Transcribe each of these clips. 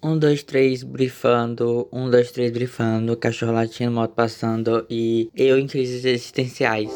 Um, dois, três, brifando. Um, dois, três, brifando. Cachorro latindo, moto passando. E eu em crises existenciais.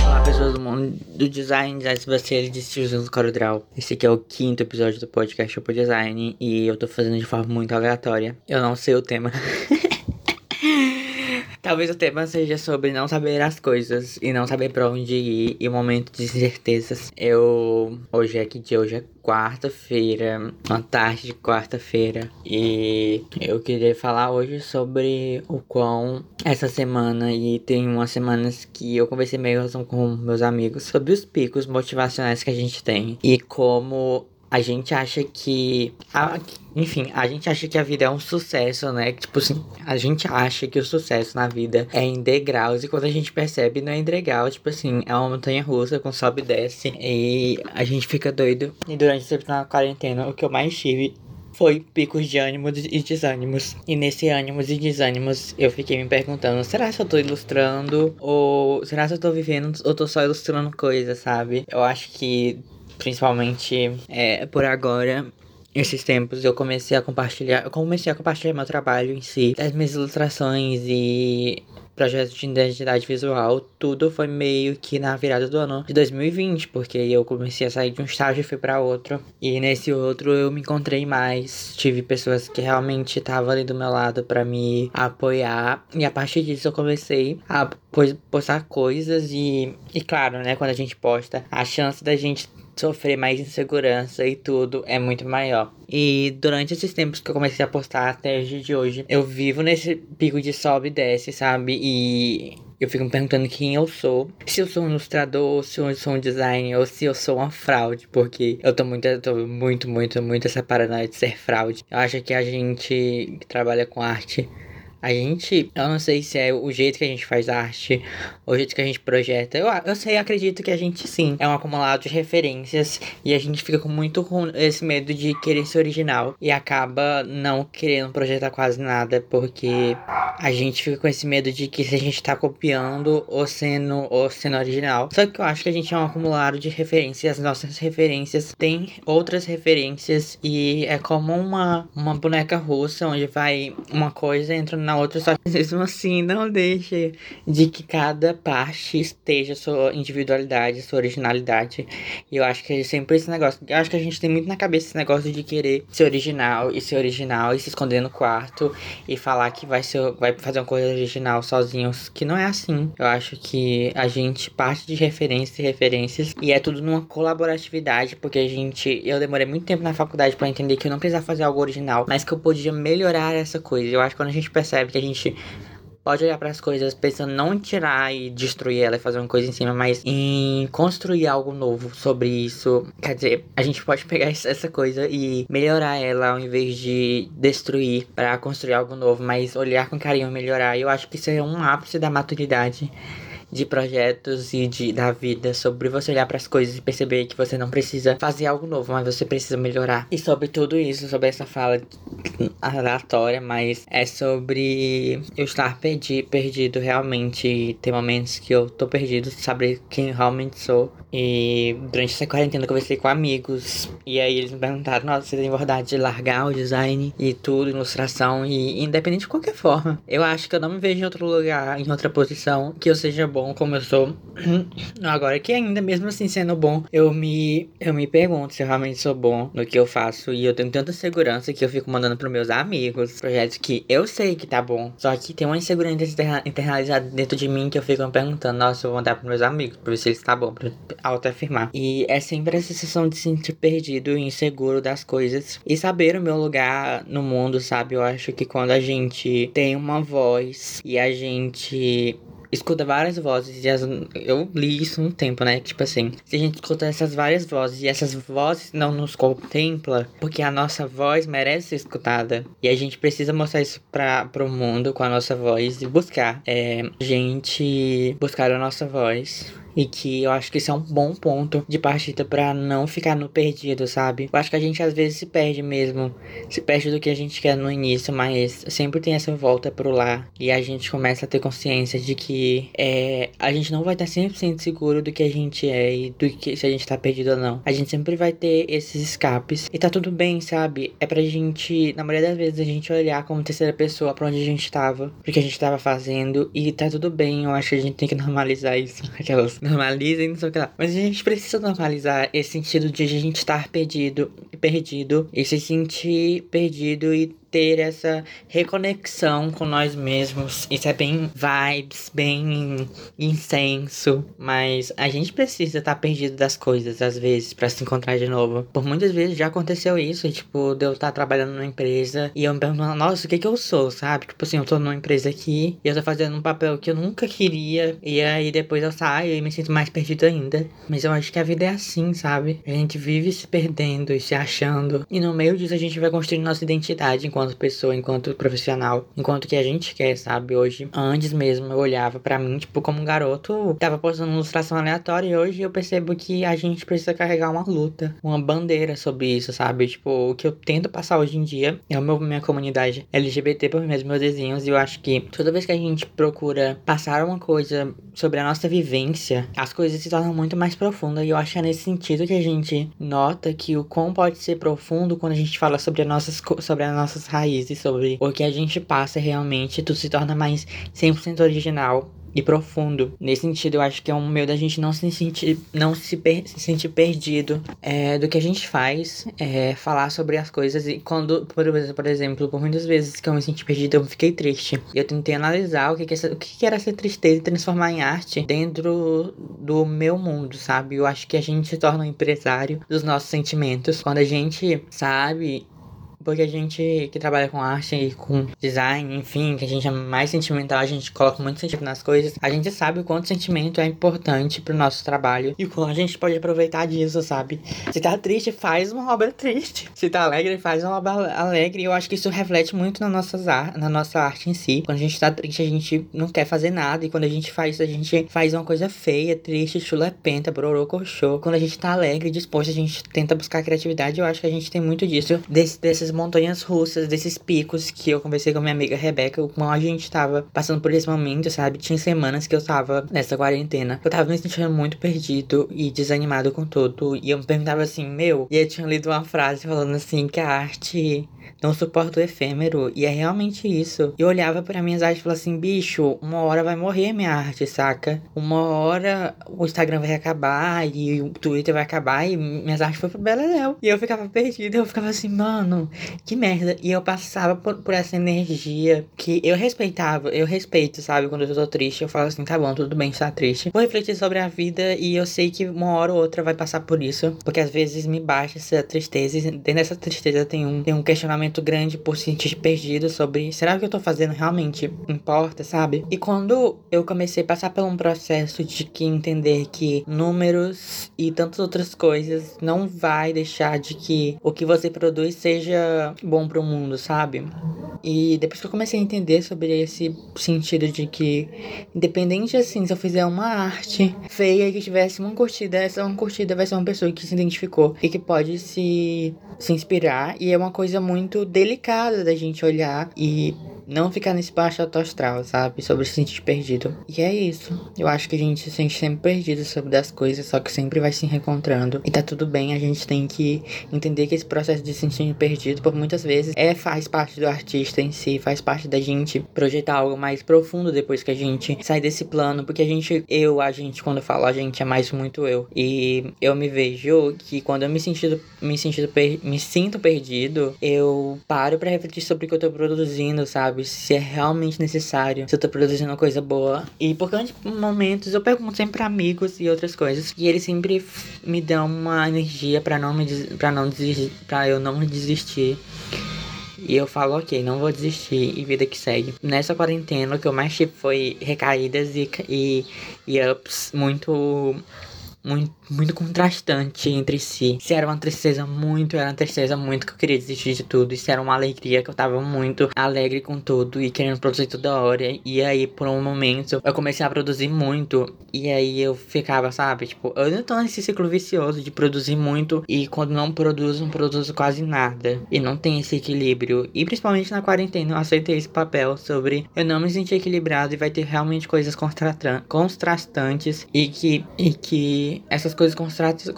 Olá, pessoas do mundo do design. Se você é de Steven Corudral. Esse aqui é o quinto episódio do podcast Shop Design. E eu tô fazendo de forma muito aleatória. Eu não sei o tema. Talvez o tema seja sobre não saber as coisas e não saber pra onde ir e momentos de incertezas. Eu. Hoje é que dia? Hoje é quarta-feira, uma tarde de quarta-feira. E eu queria falar hoje sobre o quão essa semana e tem umas semanas que eu conversei mesmo com meus amigos sobre os picos motivacionais que a gente tem e como a gente acha que. A, enfim, a gente acha que a vida é um sucesso, né? Tipo assim, a gente acha que o sucesso na vida é em degraus e quando a gente percebe não é em degrau, tipo assim, é uma montanha russa com sobe e desce e a gente fica doido. E durante na quarentena, o que eu mais tive foi picos de ânimos e desânimos. E nesse ânimos e desânimos, eu fiquei me perguntando: será que eu tô ilustrando? Ou será que eu tô vivendo? Ou tô só ilustrando coisas, sabe? Eu acho que principalmente é, por agora. Esses tempos eu comecei a compartilhar, eu comecei a compartilhar meu trabalho em si, as minhas ilustrações e projetos de identidade visual, tudo foi meio que na virada do ano de 2020, porque eu comecei a sair de um estágio e fui para outro. E nesse outro eu me encontrei mais, tive pessoas que realmente estavam ali do meu lado para me apoiar. E a partir disso eu comecei a postar coisas e e claro, né, quando a gente posta, a chance da gente sofrer mais insegurança e tudo é muito maior. E durante esses tempos que eu comecei a postar até o dia de hoje, eu vivo nesse pico de sobe e desce, sabe? E eu fico me perguntando quem eu sou. Se eu sou um ilustrador, se eu sou um designer, ou se eu sou uma fraude. Porque eu tô muito, eu tô muito, muito, muito essa paranoia de ser fraude. Eu acho que a gente que trabalha com arte a gente, eu não sei se é o jeito que a gente faz arte, o jeito que a gente projeta. Eu, eu sei, acredito que a gente sim é um acumulado de referências e a gente fica com muito com esse medo de querer ser original e acaba não querendo projetar quase nada porque a gente fica com esse medo de que se a gente tá copiando ou sendo ou sendo original. Só que eu acho que a gente é um acumulado de referências, nossas referências têm outras referências e é como uma uma boneca russa onde vai uma coisa entra na outra, só que mesmo assim não deixa de que cada parte esteja sua individualidade, sua originalidade. E eu acho que é sempre esse negócio. Eu acho que a gente tem muito na cabeça esse negócio de querer ser original e ser original e se esconder no quarto e falar que vai ser vai fazer uma coisa original sozinhos, que não é assim. Eu acho que a gente parte de referências e referências e é tudo numa colaboratividade, porque a gente eu demorei muito tempo na faculdade para entender que eu não precisava fazer algo original, mas que eu podia melhorar essa coisa. Eu acho que quando a gente percebe percebe que a gente pode olhar para as coisas pensando não em tirar e destruir ela e fazer uma coisa em cima, mas em construir algo novo sobre isso. Quer dizer, a gente pode pegar essa coisa e melhorar ela ao invés de destruir para construir algo novo, mas olhar com carinho melhorar. Eu acho que isso é um ápice da maturidade de projetos e de, da vida, sobre você olhar para as coisas e perceber que você não precisa fazer algo novo, mas você precisa melhorar. E sobre tudo isso, sobre essa fala aleatória, mas é sobre eu estar perdi, perdido realmente. Tem momentos que eu tô perdido, saber quem realmente sou. E durante essa quarentena eu conversei com amigos. E aí eles me perguntaram: Nossa, você tem vontade de largar o design e tudo, ilustração, e independente de qualquer forma. Eu acho que eu não me vejo em outro lugar, em outra posição, que eu seja bom bom como eu sou. Agora que ainda mesmo assim sendo bom, eu me eu me pergunto se eu realmente sou bom no que eu faço e eu tenho tanta segurança que eu fico mandando pros meus amigos projetos que eu sei que tá bom, só que tem uma insegurança internalizada dentro de mim que eu fico me perguntando, nossa, eu vou mandar pros meus amigos pra ver se eles tá bom, pra auto-afirmar. E é sempre essa sensação de se sentir perdido e inseguro das coisas e saber o meu lugar no mundo, sabe? Eu acho que quando a gente tem uma voz e a gente escuta várias vozes e as, eu li isso um tempo, né? Tipo assim, se a gente escuta essas várias vozes e essas vozes não nos contempla, porque a nossa voz merece ser escutada e a gente precisa mostrar isso para pro mundo com a nossa voz e buscar, é, gente buscar a nossa voz E que eu acho que isso é um bom ponto de partida para não ficar no perdido, sabe? Eu acho que a gente às vezes se perde mesmo. Se perde do que a gente quer no início, mas sempre tem essa volta pro lá. E a gente começa a ter consciência de que é, a gente não vai estar 100% seguro do que a gente é e do que se a gente tá perdido ou não. A gente sempre vai ter esses escapes. E tá tudo bem, sabe? É pra gente, na maioria das vezes, a gente olhar como terceira pessoa pra onde a gente tava, o que a gente tava fazendo. E tá tudo bem. Eu acho que a gente tem que normalizar isso. Aquelas normalizem, não sei o que lá. Mas a gente precisa normalizar esse sentido de a gente estar perdido, perdido e se sentir perdido e ter essa reconexão com nós mesmos. Isso é bem vibes, bem incenso, mas a gente precisa estar tá perdido das coisas às vezes para se encontrar de novo. Por muitas vezes já aconteceu isso, tipo, de eu estar tá trabalhando numa empresa e eu me pergunto, nossa, o que que eu sou, sabe? Tipo assim, eu tô numa empresa aqui e eu tô fazendo um papel que eu nunca queria e aí depois eu saio e me sinto mais perdido ainda. Mas eu acho que a vida é assim, sabe? A gente vive se perdendo e se achando e no meio disso a gente vai construindo nossa identidade enquanto pessoa, enquanto profissional, enquanto que a gente quer, sabe? Hoje, antes mesmo, eu olhava para mim, tipo, como um garoto, tava postando uma ilustração aleatória e hoje eu percebo que a gente precisa carregar uma luta, uma bandeira sobre isso, sabe? Tipo, o que eu tento passar hoje em dia é o meu, minha comunidade LGBT por meus, meus desenhos e eu acho que toda vez que a gente procura passar uma coisa sobre a nossa vivência, as coisas se tornam muito mais profundas e eu acho que é nesse sentido que a gente nota que o quão pode ser profundo quando a gente fala sobre, as nossas, sobre as nossas raízes, sobre o que a gente passa realmente, tudo se torna mais 100% original e profundo. Nesse sentido, eu acho que é um meio da gente não se sentir, não se, per se sentir perdido é, do que a gente faz, é, falar sobre as coisas. E quando, por, exemplo, por muitas vezes que eu me senti perdido, eu fiquei triste. Eu tentei analisar o que, que, essa, o que, que era essa tristeza e transformar em arte dentro do meu mundo, sabe? Eu acho que a gente se torna um empresário dos nossos sentimentos. Quando a gente sabe porque a gente que trabalha com arte e com design, enfim, que a gente é mais sentimental, a gente coloca muito sentimento nas coisas, a gente sabe o quanto sentimento é importante pro nosso trabalho e o quanto a gente pode aproveitar disso, sabe? Se tá triste, faz uma obra triste. Se tá alegre, faz uma obra alegre. E eu acho que isso reflete muito na, nossas na nossa arte em si. Quando a gente tá triste, a gente não quer fazer nada. E quando a gente faz isso, a gente faz uma coisa feia, triste, chulepenta, brorocochô. Quando a gente tá alegre, disposto, a gente tenta buscar criatividade. Eu acho que a gente tem muito disso, desse, desses montanhas russas, desses picos que eu conversei com minha amiga Rebeca, como a gente tava passando por esse momento, sabe? Tinha semanas que eu tava nessa quarentena. Eu tava me sentindo muito perdido e desanimado com tudo. E eu me perguntava assim, meu. E eu tinha lido uma frase falando assim que a arte não suporta o efêmero. E é realmente isso. Eu olhava para minhas artes e falava assim, bicho, uma hora vai morrer minha arte, saca? Uma hora o Instagram vai acabar e o Twitter vai acabar e minhas artes foram pro Beleléu. E eu ficava perdida, eu ficava assim, mano, que merda. E eu passava por, por essa energia que eu respeitava, eu respeito, sabe? Quando eu tô triste, eu falo assim, tá bom, tudo bem estar triste. Vou refletir sobre a vida e eu sei que uma hora ou outra vai passar por isso. Porque às vezes me baixa essa tristeza e dentro dessa tristeza tem um, tem um questionamento questionamento grande por se sentir perdido sobre será que eu tô fazendo realmente importa, sabe? E quando eu comecei a passar por um processo de que entender que números e tantas outras coisas não vai deixar de que o que você produz seja bom para o mundo, sabe? E depois que eu comecei a entender sobre esse sentido de que, independente assim, se eu fizer uma arte feia que tivesse uma curtida, essa uma curtida vai ser uma pessoa que se identificou e que pode se, se inspirar. E é uma coisa muito delicada da gente olhar e não ficar nesse baixo autoastral, sabe? Sobre se sentir perdido. E é isso. Eu acho que a gente se sente sempre perdido sobre das coisas, só que sempre vai se reencontrando. E tá tudo bem, a gente tem que entender que esse processo de se sentir perdido, por muitas vezes, é faz parte do artista em si, faz parte da gente projetar algo mais profundo depois que a gente sai desse plano, porque a gente, eu, a gente, quando eu falo a gente, é mais muito eu. E eu me vejo que quando eu me sentido, me sentido, me sinto perdido, eu paro para refletir sobre o que eu tô produzindo, sabe? Sabe? Se é realmente necessário, se eu tô produzindo uma coisa boa. E por tantos momentos eu pergunto sempre pra amigos e outras coisas. E eles sempre me dão uma energia para não me para não desistir, para eu não desistir. E eu falo, ok, não vou desistir e vida que segue. Nessa quarentena, o que eu mais tive foi recaídas e, e, e ups muito muito, muito contrastante entre si. Se era uma tristeza muito, era uma tristeza muito que eu queria desistir de tudo. E se era uma alegria que eu tava muito alegre com tudo e querendo produzir toda hora. E aí, por um momento, eu comecei a produzir muito. E aí eu ficava, sabe? Tipo, eu não tô nesse ciclo vicioso de produzir muito. E quando não produzo, não produzo quase nada. E não tem esse equilíbrio. E principalmente na quarentena, eu aceitei esse papel sobre eu não me sentir equilibrado e vai ter realmente coisas contrastantes. E que, e que essas coisas contrastas.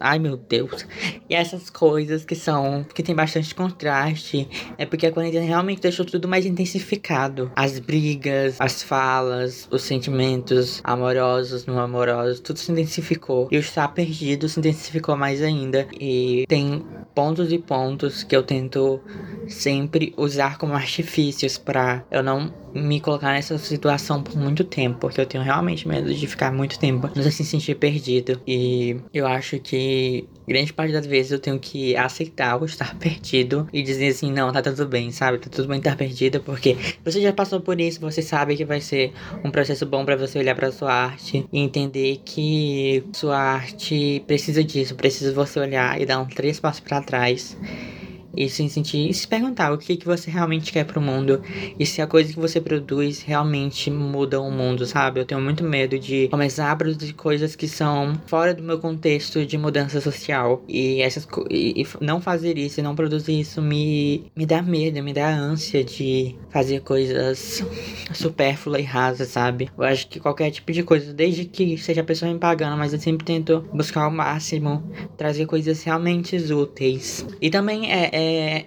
Ai meu Deus. E essas coisas que são. que tem bastante contraste. É porque a quarentena realmente deixou tudo mais intensificado. As brigas, as falas, os sentimentos amorosos, não amorosos, tudo se intensificou. E o estar perdido se intensificou mais ainda. E tem pontos e pontos que eu tento sempre usar como artifícios para eu não me colocar nessa situação por muito tempo, porque eu tenho realmente medo de ficar muito tempo não se sentir perdido. E eu acho que grande parte das vezes eu tenho que aceitar o estar perdido e dizer assim, não, tá tudo bem, sabe? Tá tudo bem estar perdido, porque você já passou por isso, você sabe que vai ser um processo bom para você olhar para sua arte e entender que sua arte precisa disso, precisa você olhar e dar um três passos para trás e se sentir e se perguntar o que, que você realmente quer pro mundo e se a coisa que você produz realmente muda o mundo, sabe? Eu tenho muito medo de começar a produzir coisas que são fora do meu contexto de mudança social e essas e, e não fazer isso e não produzir isso me me dá medo, me dá ânsia de fazer coisas supérfluas e rasas, sabe? Eu acho que qualquer tipo de coisa, desde que seja a pessoa me pagando, mas eu sempre tento buscar o máximo, trazer coisas realmente úteis. E também é, é é,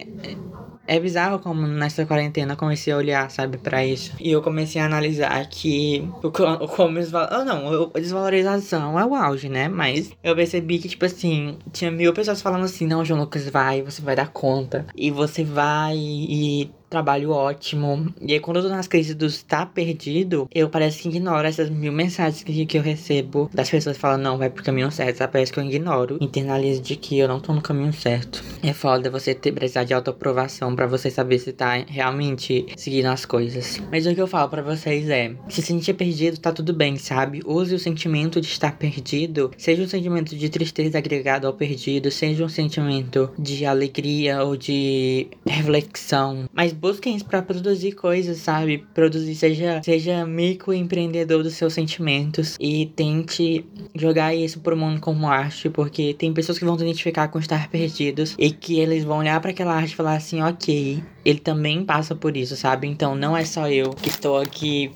é bizarro como nessa quarentena eu comecei a olhar, sabe, para isso. E eu comecei a analisar que o como oh, não, a desvalorização é o auge, né? Mas eu percebi que, tipo assim, tinha mil pessoas falando assim, não, João Lucas, vai, você vai dar conta. E você vai e trabalho ótimo. E aí, quando eu tô nas crises do estar perdido, eu parece que ignoro essas mil mensagens que, que eu recebo das pessoas falando, não, vai pro caminho certo. Sabe? Parece que eu ignoro. Internalizo de que eu não tô no caminho certo. É foda você ter, precisar de autoaprovação para você saber se tá realmente seguindo as coisas. Mas o que eu falo para vocês é: se sentir perdido, tá tudo bem, sabe? Use o sentimento de estar perdido, seja um sentimento de tristeza agregado ao perdido, seja um sentimento de alegria ou de reflexão. Mas busquem isso pra produzir coisas, sabe? Produzir, seja, seja microempreendedor dos seus sentimentos e tente jogar isso pro mundo como arte, porque tem pessoas que vão se identificar com estar perdidos e que eles vão olhar para aquela arte e falar assim, ok, ele também passa por isso, sabe? Então não é só eu que estou aqui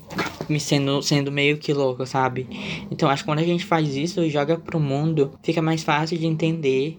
me sendo, sendo meio que louco, sabe? Então acho que quando a gente faz isso e joga pro mundo, fica mais fácil de entender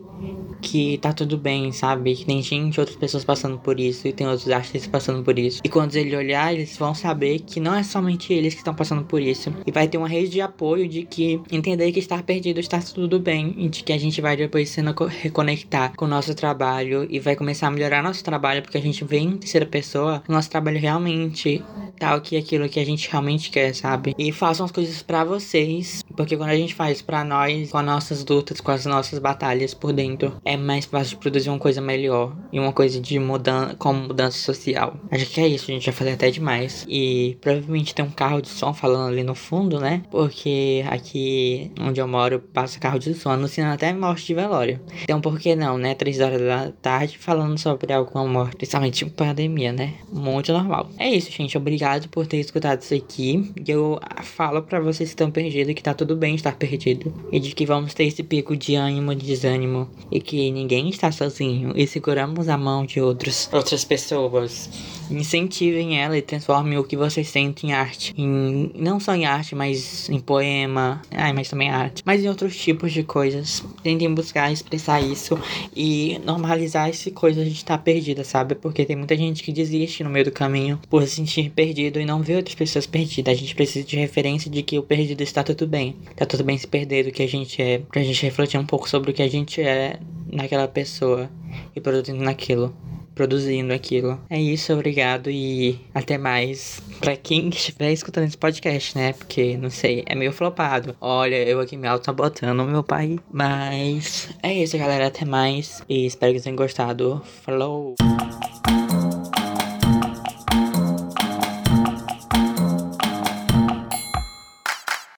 que tá tudo bem, sabe? Que tem gente, outras pessoas passando por isso e tem outros artistas passando por isso. E quando ele olhar, eles vão saber que não é somente eles que estão passando por isso. E vai ter uma rede de apoio de que entender que estar perdido está tudo bem e de que a gente vai depois sendo reconectar com o nosso trabalho e vai começar a melhorar nosso trabalho porque a gente vê em terceira pessoa o nosso trabalho realmente tal que aquilo que a gente realmente quer, sabe? E façam as coisas para vocês, porque quando a gente faz para nós, com as nossas lutas, com as nossas batalhas por dentro, é mais fácil de produzir uma coisa melhor e uma coisa de mudança, como mudança social. Acho que é isso, a gente já falei até demais. E provavelmente tem um carro de som falando ali no fundo, né? Porque aqui onde eu moro passa carro de som anunciando até morte de velório. Então por que não, né? Três horas da tarde falando sobre alguma morte, principalmente em pandemia, né? Muito normal. É isso, gente. Obrigado por ter escutado isso aqui. E eu falo para vocês que estão perdidos que tá tudo bem estar perdido. E de que vamos ter esse pico de ânimo, de desânimo. E que ninguém está sozinho e seguramos a mão de outros, outras pessoas. Incentivem ela e transformem o que você sente em arte. Em, não só em arte, mas em poema. Ai, mas também arte. Mas em outros tipos de coisas. Tentem buscar expressar isso e normalizar esse coisa de estar perdida, sabe? Porque tem muita gente que desiste no meio do caminho por se sentir perdido e não ver outras pessoas perdidas. A gente precisa de referência de que o perdido está tudo bem. Tá tudo bem se perder do que a gente é. Pra gente refletir um pouco sobre o que a gente é naquela pessoa e produzindo naquilo. Produzindo aquilo. É isso, obrigado e até mais. Pra quem estiver escutando esse podcast, né? Porque, não sei, é meio flopado. Olha, eu aqui me auto-sabotando, meu pai. Mas é isso, galera. Até mais. E espero que tenham gostado. Falou!